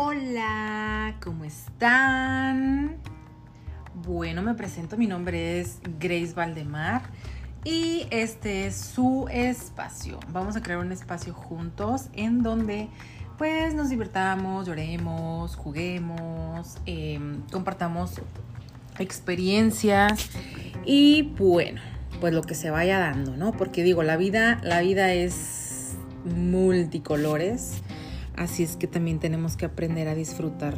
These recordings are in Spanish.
Hola, ¿cómo están? Bueno, me presento, mi nombre es Grace Valdemar y este es su espacio. Vamos a crear un espacio juntos en donde pues nos divertamos, lloremos, juguemos, em, compartamos experiencias y bueno, pues lo que se vaya dando, ¿no? Porque digo, la vida, la vida es multicolores, así es que también tenemos que aprender a disfrutar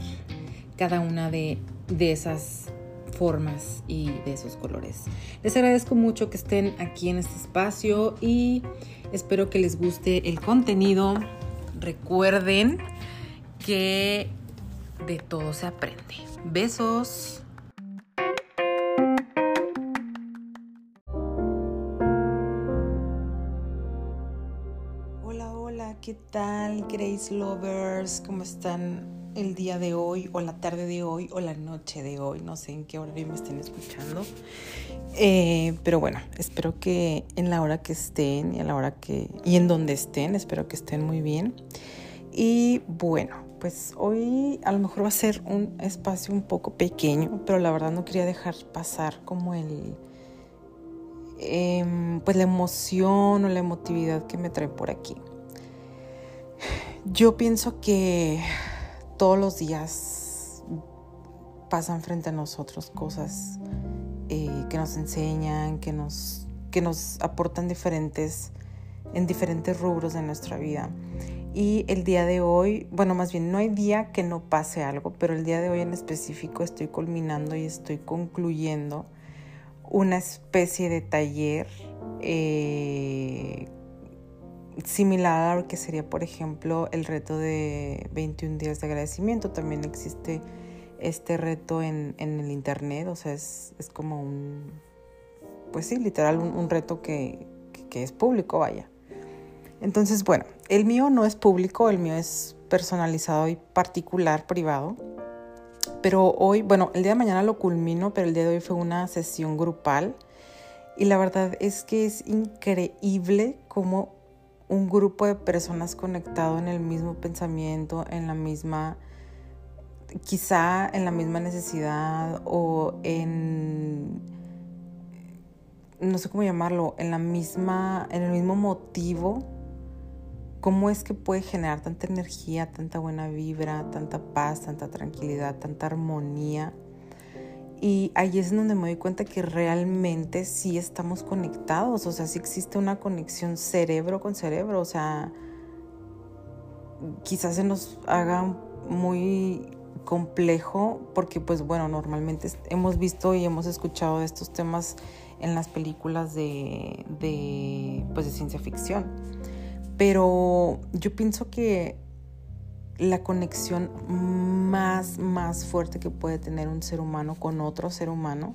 cada una de, de esas formas y de esos colores. Les agradezco mucho que estén aquí en este espacio y espero que les guste el contenido. Recuerden que de todo se aprende. Besos. Tal Grace Lovers? ¿Cómo están el día de hoy o la tarde de hoy o la noche de hoy? No sé en qué horario me estén escuchando. Eh, pero bueno, espero que en la hora que estén y a la hora que y en donde estén, espero que estén muy bien. Y bueno, pues hoy a lo mejor va a ser un espacio un poco pequeño, pero la verdad no quería dejar pasar como el Em, pues la emoción o la emotividad que me trae por aquí. Yo pienso que todos los días pasan frente a nosotros cosas eh, que nos enseñan, que nos, que nos aportan diferentes, en diferentes rubros de nuestra vida. Y el día de hoy, bueno, más bien no hay día que no pase algo, pero el día de hoy en específico estoy culminando y estoy concluyendo una especie de taller eh, similar a lo que sería, por ejemplo, el reto de 21 días de agradecimiento. También existe este reto en, el internet, o sea, es, como un, pues sí, literal, un, reto que, que es público, vaya. Entonces, bueno, el mío no es público, el mío es personalizado y particular, privado. Pero hoy, bueno, el día de mañana lo culmino, pero el día de hoy fue una sesión grupal. Y la verdad es que es increíble cómo un grupo de personas conectado en el mismo pensamiento, en la misma, quizá en la misma necesidad o en, no sé cómo llamarlo, en la misma, en el mismo motivo cómo es que puede generar tanta energía, tanta buena vibra, tanta paz, tanta tranquilidad, tanta armonía. Y ahí es donde me doy cuenta que realmente sí estamos conectados, o sea, sí existe una conexión cerebro con cerebro, o sea, quizás se nos haga muy complejo porque pues bueno, normalmente hemos visto y hemos escuchado estos temas en las películas de, de, pues, de ciencia ficción. Pero yo pienso que la conexión más, más fuerte que puede tener un ser humano con otro ser humano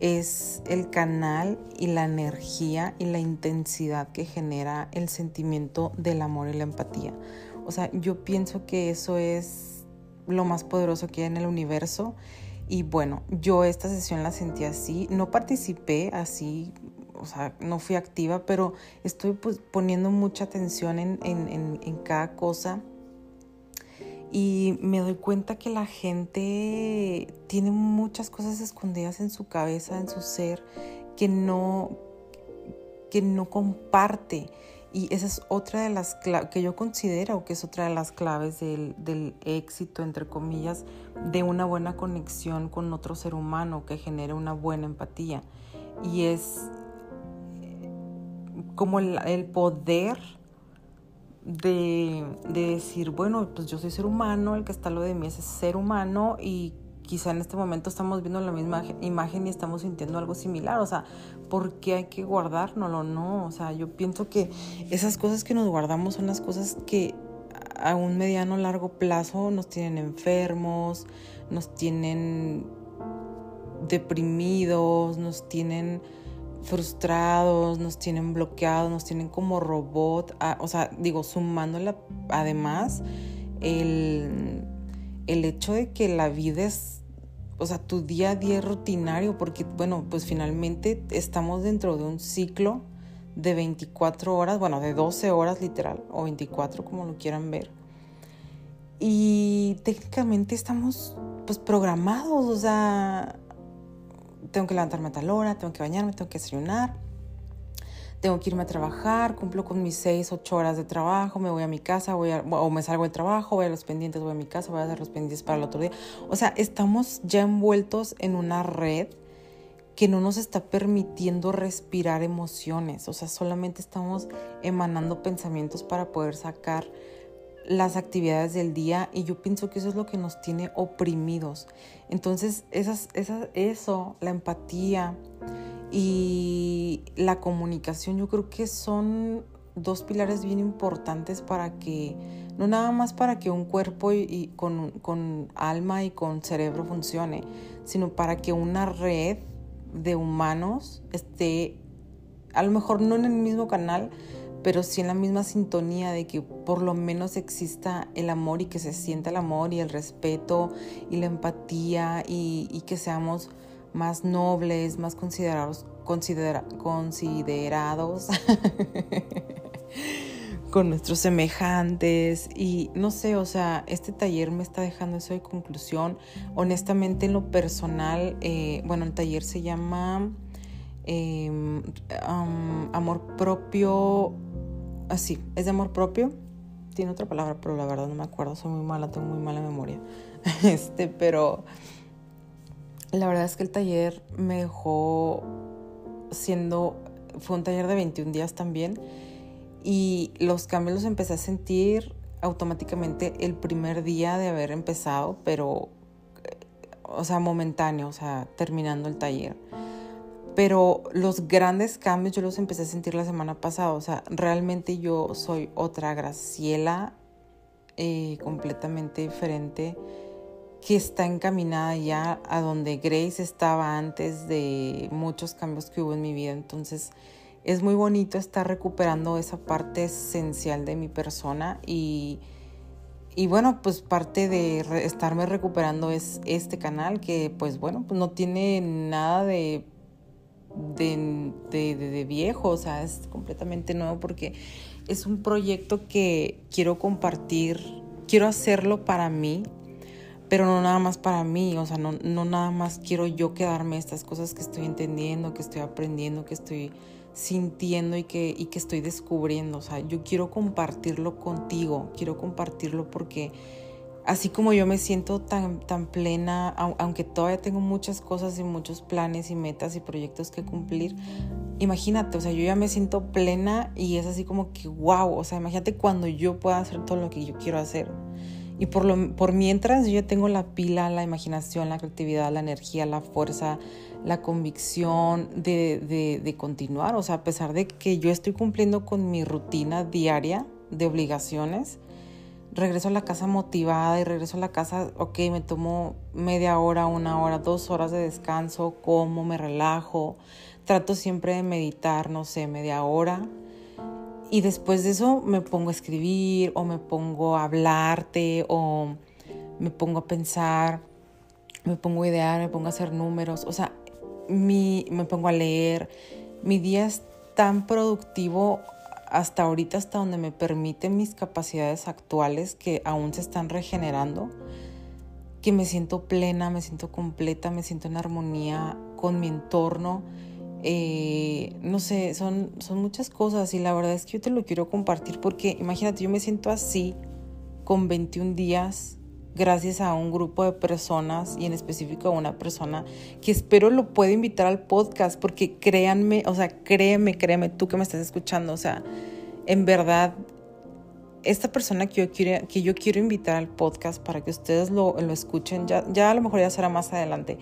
es el canal y la energía y la intensidad que genera el sentimiento del amor y la empatía. O sea, yo pienso que eso es lo más poderoso que hay en el universo. Y bueno, yo esta sesión la sentí así, no participé así o sea, no fui activa, pero estoy pues, poniendo mucha atención en, en, cada cosa y me doy cuenta que la gente tiene muchas cosas escondidas en su cabeza, en su ser, que no, que no comparte. Y esa es otra de las claves que yo considero que es otra de las claves del, del, éxito, entre comillas, de una buena conexión con otro ser humano que genere una buena empatía. Y es como el, poder de, decir, bueno, pues yo soy ser humano, el que está lo de mí es ser humano y quizá en este momento estamos viendo la misma imagen y estamos sintiendo algo similar. O sea, ¿por qué hay que guardárnoslo? No, o sea, yo pienso que esas cosas que nos guardamos son las cosas que a un mediano largo plazo nos tienen enfermos, nos tienen deprimidos, nos tienen frustrados, nos tienen bloqueados, nos tienen como robot, ah, o sea, digo, sumándole además el, el hecho de que la vida es, o sea, tu día a día es rutinario, porque, bueno, pues finalmente estamos dentro de un ciclo de 24 horas, bueno, de 12 horas literal, o 24 como lo quieran ver. Y técnicamente estamos pues programados, o sea, tengo que levantarme a tal hora, tengo que bañarme, tengo que desayunar, tengo que irme a trabajar, cumplo con mis 6, 8 horas de trabajo, me voy a mi casa, voy o me salgo del trabajo, voy a los pendientes, voy a mi casa, voy a hacer los pendientes para el otro día. O sea, estamos ya envueltos en una red que no nos está permitiendo respirar emociones, o sea, solamente estamos emanando pensamientos para poder sacar las actividades del día y yo pienso que eso es lo que nos tiene oprimidos. Entonces, esas, esas, eso, la empatía y la comunicación, yo creo que son dos pilares bien importantes para que, no nada más para que un cuerpo con, con alma y con cerebro funcione, sino para que una red de humanos esté, a lo mejor no en el mismo canal, pero sí en la misma sintonía de que por lo menos exista el amor y que se sienta el amor y el respeto y la empatía y, que seamos más nobles, más considerados, considerados con nuestros semejantes y no sé, o sea, este taller me está dejando eso de conclusión. Honestamente, en lo personal, eh, bueno, el taller se llama em, Amor Propio así, es de amor propio. Tiene otra palabra, pero la verdad no me acuerdo, soy muy mala, tengo muy mala memoria. Este, pero la verdad es que el taller me dejó siendo, fue un taller de 21 días también y los cambios los empecé a sentir automáticamente el primer día de haber empezado, pero, o sea, momentáneo, o sea, terminando el taller. Pero los grandes cambios yo los empecé a sentir la semana pasada. O sea, realmente yo soy otra Graciela eh, completamente diferente que está encaminada ya a donde Grace estaba antes de muchos cambios que hubo en mi vida. Entonces es muy bonito estar recuperando esa parte esencial de mi persona y, y bueno, pues parte de estarme recuperando es este canal que pues bueno, pues no tiene nada de de, de, de, viejo, o sea, es completamente nuevo porque es un proyecto que quiero compartir, quiero hacerlo para mí, pero no nada más para mí, o sea, no, no nada más quiero yo quedarme estas cosas que estoy entendiendo, que estoy aprendiendo, que estoy sintiendo y que, y que estoy descubriendo, o sea, yo quiero compartirlo contigo, quiero compartirlo porque así como yo me siento tan, tan plena, aunque todavía tengo muchas cosas y muchos planes y metas y proyectos que cumplir, imagínate, o sea, yo ya me siento plena y es así como que, wow, o sea, imagínate cuando yo pueda hacer todo lo que yo quiero hacer. Y por, lo, por mientras yo tengo la pila, la imaginación, la creatividad, la energía, la fuerza, la convicción de, de continuar. O sea, a pesar de que yo estoy cumpliendo con mi rutina diaria de obligaciones, regreso a la casa motivada y regreso a la casa, ok, me tomo media hora, una hora, dos horas de descanso, como, me relajo, trato siempre de meditar, no sé, media hora. Y después de eso me pongo a escribir o me pongo a hablarte o me pongo a pensar, me pongo a idear, me pongo a hacer números, o sea, mi, me pongo a leer. Mi día es tan productivo hasta ahorita, hasta donde me permiten mis capacidades actuales que aún se están regenerando, que me siento plena, me siento completa, me siento en armonía con mi entorno. Eh, no sé, son, son muchas cosas y la verdad es que yo te lo quiero compartir porque imagínate, yo me siento así con 21 días gracias a un grupo de personas y en específico a una persona que espero lo pueda invitar al podcast porque créanme, o sea, créeme, créeme, tú que me estás escuchando, o sea, en verdad, esta persona que yo quiero, que yo quiero invitar al podcast para que ustedes lo, lo escuchen, ya, ya a lo mejor ya será más adelante.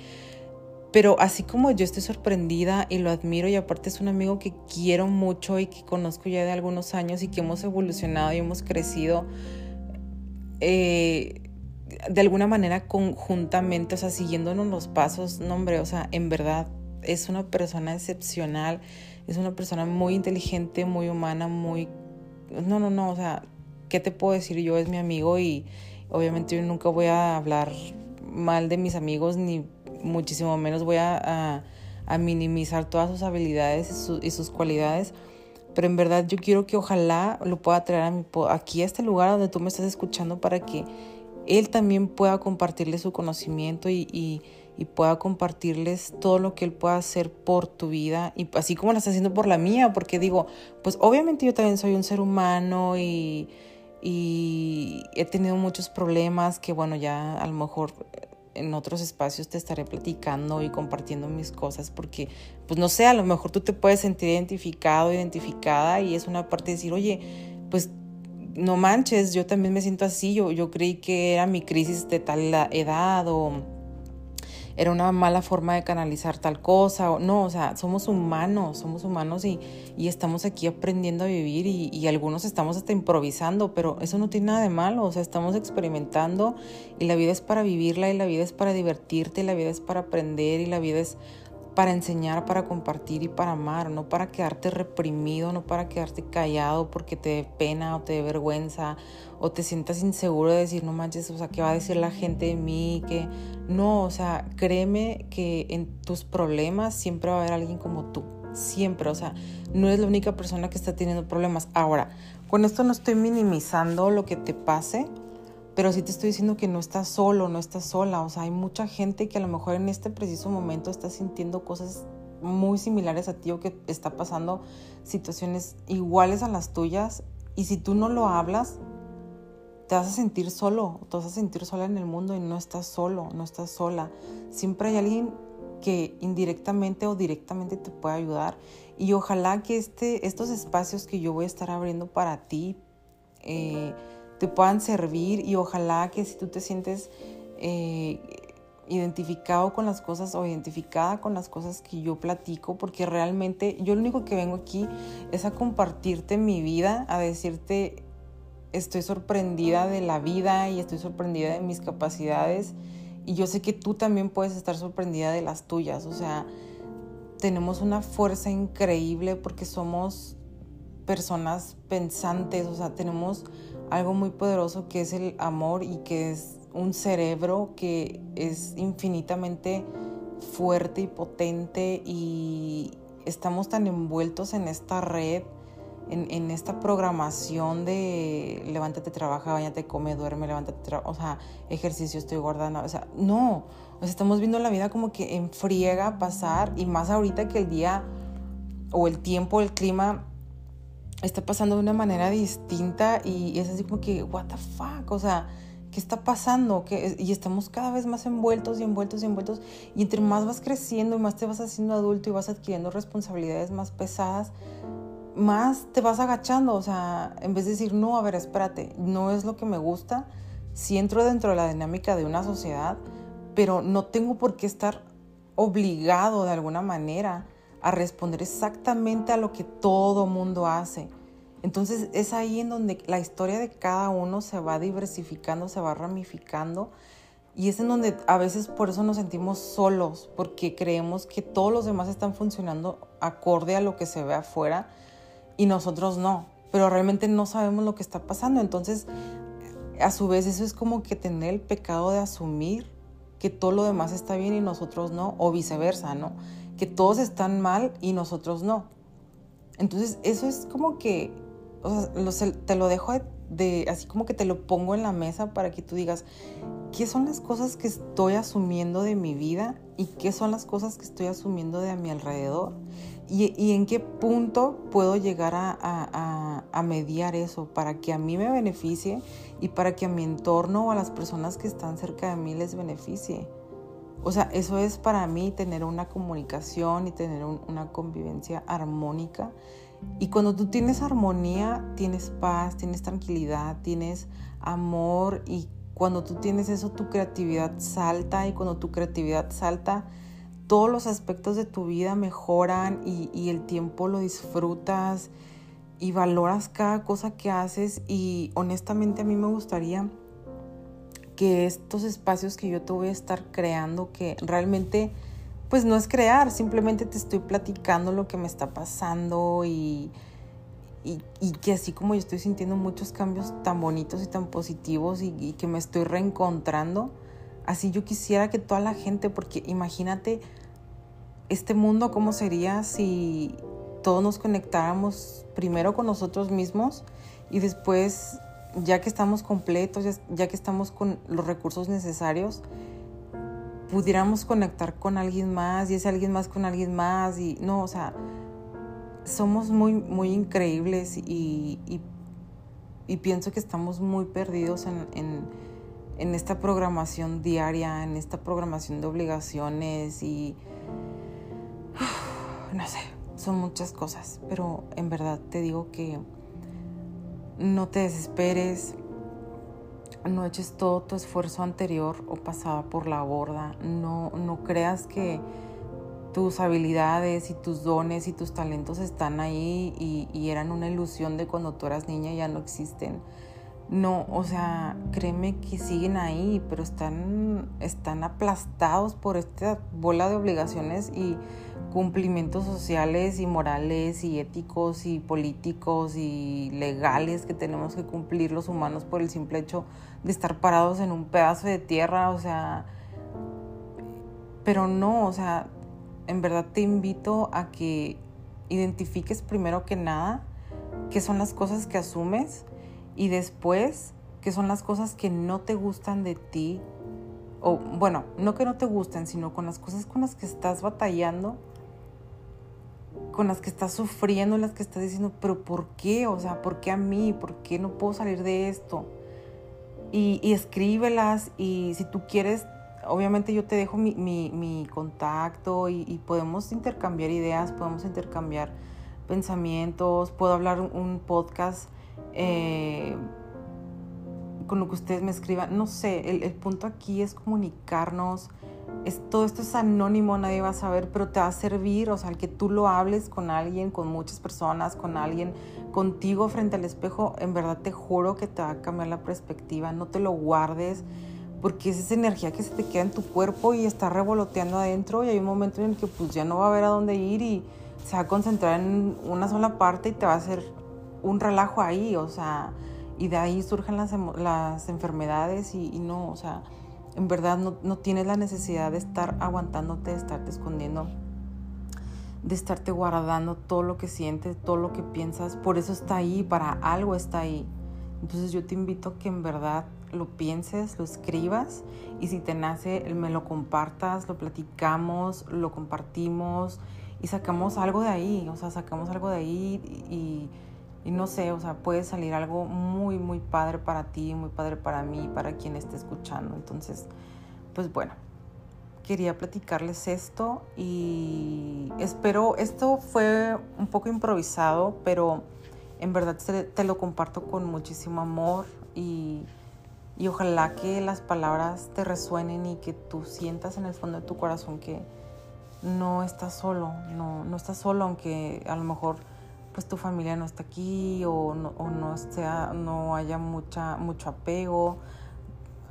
Pero así como yo estoy sorprendida y lo admiro y aparte es un amigo que quiero mucho y que conozco ya de algunos años y que hemos evolucionado y hemos crecido, eh, de alguna manera conjuntamente, o sea, siguiéndonos los pasos, no hombre, o sea, en verdad es una persona excepcional, es una persona muy inteligente, muy humana, muy... No, no, no, o sea, ¿qué te puedo decir? Yo es mi amigo y obviamente yo nunca voy a hablar mal de mis amigos, ni muchísimo menos voy a, a, minimizar todas sus habilidades y, sus cualidades. Pero en verdad yo quiero que ojalá lo pueda traer a mi, aquí a este lugar donde tú me estás escuchando para que él también pueda compartirles su conocimiento y, pueda compartirles todo lo que él pueda hacer por tu vida y así como lo está haciendo por la mía, porque digo, pues obviamente yo también soy un ser humano y, y he tenido muchos problemas que bueno, ya a lo mejor en otros espacios te estaré platicando y compartiendo mis cosas porque, pues no sé, a lo mejor tú te puedes sentir identificado, identificada y es una parte de decir, oye, pues no manches, yo también me siento así, yo, yo creí que era mi crisis de tal edad o era una mala forma de canalizar tal cosa, o no, o sea, somos humanos, somos humanos y, y estamos aquí aprendiendo a vivir y, y, algunos estamos hasta improvisando, pero eso no tiene nada de malo, o sea, estamos experimentando y la vida es para vivirla y la vida es para divertirte y la vida es para aprender y la vida es para enseñar, para compartir y para amar, no para quedarte reprimido, no para quedarte callado porque te dé pena o te dé vergüenza o te sientas inseguro de decir, no manches, o sea, ¿qué va a decir la gente de mí? Que no, o sea, créeme que en tus problemas siempre va a haber alguien como tú, siempre, o sea, no es la única persona que está teniendo problemas. Ahora, con esto no estoy minimizando lo que te pase, pero sí te estoy diciendo que no estás solo, no estás sola. O sea, hay mucha gente que a lo mejor en este preciso momento está sintiendo cosas muy similares a ti o que está pasando situaciones iguales a las tuyas. Y si tú no lo hablas, te vas a sentir solo, te vas a sentir sola en el mundo y no estás solo, no estás sola. Siempre hay alguien que indirectamente o directamente te puede ayudar. Y ojalá que este, estos espacios que yo voy a estar abriendo para ti, eh, te puedan servir y ojalá que si tú te sientes eh, identificado con las cosas o identificada con las cosas que yo platico, porque realmente yo lo único que vengo aquí es a compartirte mi vida, a decirte estoy sorprendida de la vida y estoy sorprendida de mis capacidades y yo sé que tú también puedes estar sorprendida de las tuyas, o sea, tenemos una fuerza increíble porque somos personas pensantes, o sea, tenemos algo muy poderoso que es el amor y que es un cerebro que es infinitamente fuerte y potente y estamos tan envueltos en esta red, en, esta programación de levántate, trabaja, bañate, come, duerme, levántate, o sea, ejercicio, estoy guardando, o sea, no, o estamos viendo la vida como que en friega pasar y más ahorita que el día o el tiempo, el clima está pasando de una manera distinta y es así como que, what the fuck, o sea, ¿qué está pasando? Y estamos cada vez más envueltos y envueltos y envueltos. Y entre más vas creciendo y más te vas haciendo adulto y vas adquiriendo responsabilidades más pesadas, más te vas agachando. O sea, en vez de decir, no, a ver, espérate, no es lo que me gusta, si entro dentro de la dinámica de una sociedad, pero no tengo por qué estar obligado de alguna manera a responder exactamente a lo que todo mundo hace. Entonces es ahí en donde la historia de cada uno se va diversificando, se va ramificando y es en donde a veces por eso nos sentimos solos, porque creemos que todos los demás están funcionando acorde a lo que se ve afuera y nosotros no, pero realmente no sabemos lo que está pasando. Entonces, a su vez eso es como que tener el pecado de asumir que todo lo demás está bien y nosotros no, o viceversa, ¿no? Que todos están mal y nosotros no. Entonces, eso es como que, o sea, te lo dejo de, así como que te lo pongo en la mesa para que tú digas, ¿qué son las cosas que estoy asumiendo de mi vida y qué son las cosas que estoy asumiendo de a mi alrededor? Y, en qué punto puedo llegar a, a, a, mediar eso para que a mí me beneficie y para que a mi entorno o a las personas que están cerca de mí les beneficie. O sea, eso es para mí tener una comunicación y tener una convivencia armónica. Y cuando tú tienes armonía, tienes paz, tienes tranquilidad, tienes amor y cuando tú tienes eso, tu creatividad salta y cuando tu creatividad salta, todos los aspectos de tu vida mejoran y, el tiempo lo disfrutas y valoras cada cosa que haces y honestamente a mí me gustaría que estos espacios que yo te voy a estar creando, que realmente pues no es crear, simplemente te estoy platicando lo que me está pasando y, y, que así como yo estoy sintiendo muchos cambios tan bonitos y tan positivos y, y, que me estoy reencontrando, así yo quisiera que toda la gente, porque imagínate este mundo cómo sería si todos nos conectáramos primero con nosotros mismos y después ya que estamos completos, ya, que estamos con los recursos necesarios, pudiéramos conectar con alguien más y ese alguien más con alguien más y no, o sea, somos muy, muy increíbles y, y, pienso que estamos muy perdidos en, en, en, esta programación diaria, en esta programación de obligaciones y no sé, son muchas cosas, pero en verdad te digo que no te desesperes, no eches todo tu esfuerzo anterior o pasado por la borda, no, no creas que tus habilidades y tus dones y tus talentos están ahí y, y, eran una ilusión de cuando tú eras niña y ya no existen. No, o sea, créeme que siguen ahí, pero están, están aplastados por esta bola de obligaciones y cumplimientos sociales y morales y éticos y políticos y legales que tenemos que cumplir los humanos por el simple hecho de estar parados en un pedazo de tierra, o sea, pero no, o sea, en verdad te invito a que identifiques primero que nada qué son las cosas que asumes y después qué son las cosas que no te gustan de ti o bueno, no que no te gusten, sino con las cosas con las que estás batallando con las que estás sufriendo, las que estás diciendo, pero ¿por qué? O sea, ¿por qué a mí? ¿Por qué no puedo salir de esto? Y, escríbelas y si tú quieres, obviamente yo te dejo mi, contacto y, podemos intercambiar ideas, podemos intercambiar pensamientos, puedo hablar un podcast eh, con lo que ustedes me escriban. No sé, el, el punto aquí es comunicarnos todo esto es anónimo, nadie va a saber, pero te va a servir, o sea, el que tú lo hables con alguien, con muchas personas, con alguien, contigo frente al espejo, en verdad te juro que te va a cambiar la perspectiva, no te lo guardes, porque es esa energía que se te queda en tu cuerpo y está revoloteando adentro y hay un momento en el que pues ya no va a ver a dónde ir y se va a concentrar en una sola parte y te va a hacer un relajo ahí, o sea, y de ahí surgen las, las enfermedades y, no, o sea, en verdad no, tienes la necesidad de estar aguantándote, de estarte escondiendo, de estarte guardando todo lo que sientes, todo lo que piensas. Por eso está ahí, para algo está ahí. Entonces yo te invito a que en verdad lo pienses, lo escribas y si te nace, me lo compartas, lo platicamos, lo compartimos y sacamos algo de ahí, o sea, sacamos algo de ahí y no sé, o sea, puede salir algo muy, muy padre para ti, muy padre para mí, para quien esté escuchando. Entonces, pues bueno, quería platicarles esto y espero, esto fue un poco improvisado, pero en verdad te, lo comparto con muchísimo amor y, y ojalá que las palabras te resuenen y que tú sientas en el fondo de tu corazón que no estás solo, no, no estás solo, aunque a lo mejor pues tu familia no está aquí o no, o no, sea, no haya mucha, mucho apego,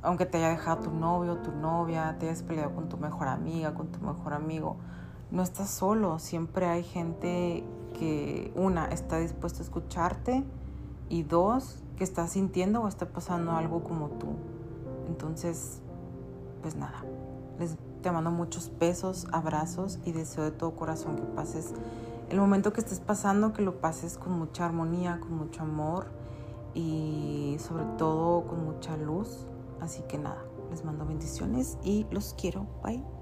aunque te haya dejado tu novio, tu novia, te hayas peleado con tu mejor amiga, con tu mejor amigo, no estás solo, siempre hay gente que, una, está dispuesta a escucharte y dos, que está sintiendo o está pasando algo como tú. Entonces, pues nada, les te mando muchos besos, abrazos y deseo de todo corazón que pases el momento que estés pasando, que lo pases con mucha armonía, con mucho amor y sobre todo con mucha luz. Así que nada, les mando bendiciones y los quiero. Bye.